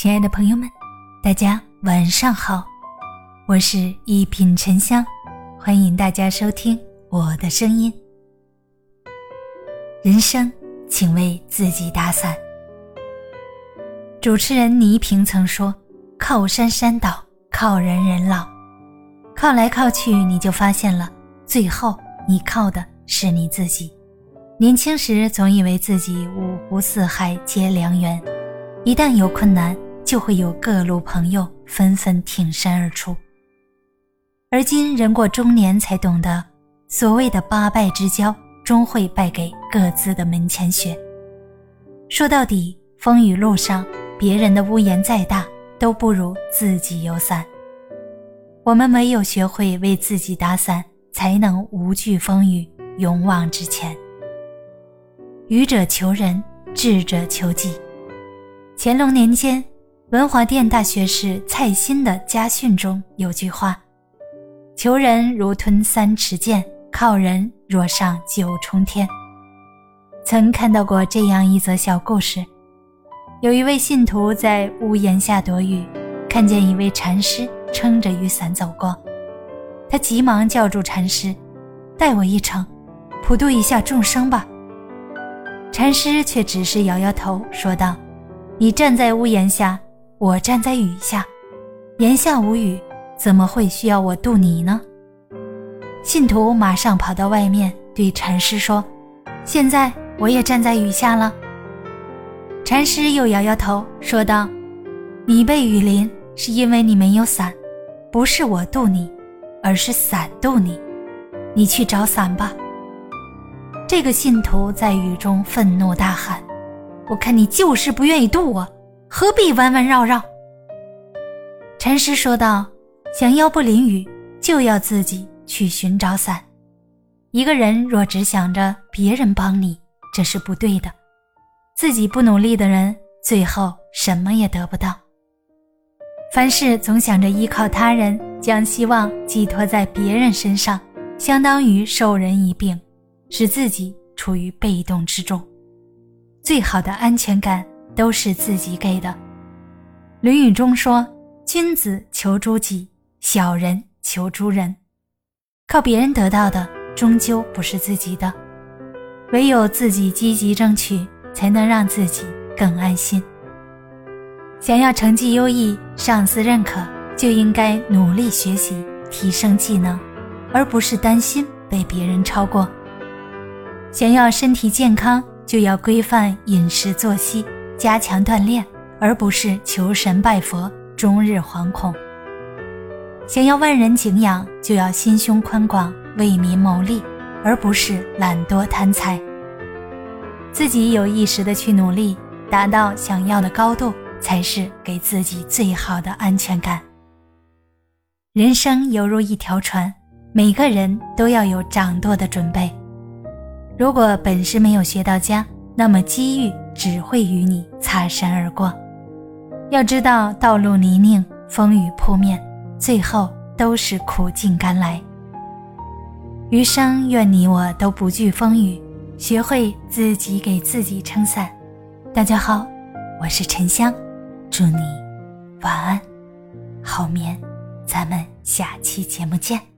亲爱的朋友们，大家晚上好，我是一品沉香，欢迎大家收听我的声音。人生，请为自己打伞。主持人倪萍曾说：“靠山山倒，靠人人老，靠来靠去，你就发现了，最后你靠的是你自己。”年轻时总以为自己五湖四海皆良缘，一旦有困难。就会有各路朋友纷纷挺身而出。而今人过中年，才懂得所谓的八拜之交，终会败给各自的门前雪。说到底，风雨路上，别人的屋檐再大，都不如自己有伞。我们唯有学会为自己打伞，才能无惧风雨，勇往直前。愚者求仁，智者求己。乾隆年间。文华殿大学士蔡新的家训中有句话：“求人如吞三尺剑，靠人若上九重天。”曾看到过这样一则小故事：有一位信徒在屋檐下躲雨，看见一位禅师撑着雨伞走过，他急忙叫住禅师：“带我一程，普渡一下众生吧。”禅师却只是摇摇头，说道：“你站在屋檐下。”我站在雨下，檐下无雨，怎么会需要我渡你呢？信徒马上跑到外面对禅师说：“现在我也站在雨下了。”禅师又摇摇头说道：“你被雨淋是因为你没有伞，不是我渡你，而是伞渡你。你去找伞吧。”这个信徒在雨中愤怒大喊：“我看你就是不愿意渡我！”何必弯弯绕绕？禅师说道：“想要不淋雨，就要自己去寻找伞。一个人若只想着别人帮你，这是不对的。自己不努力的人，最后什么也得不到。凡事总想着依靠他人，将希望寄托在别人身上，相当于授人以柄，使自己处于被动之中。最好的安全感。”都是自己给的，《论语》中说：“君子求诸己，小人求诸人。”靠别人得到的，终究不是自己的。唯有自己积极争取，才能让自己更安心。想要成绩优异、上司认可，就应该努力学习，提升技能，而不是担心被别人超过。想要身体健康，就要规范饮食作息。加强锻炼，而不是求神拜佛，终日惶恐。想要万人敬仰，就要心胸宽广，为民谋利，而不是懒惰贪财。自己有意识的去努力，达到想要的高度，才是给自己最好的安全感。人生犹如一条船，每个人都要有掌舵的准备。如果本事没有学到家，那么机遇。只会与你擦身而过。要知道，道路泥泞，风雨扑面，最后都是苦尽甘来。余生，愿你我都不惧风雨，学会自己给自己撑伞。大家好，我是沉香，祝你晚安，好眠。咱们下期节目见。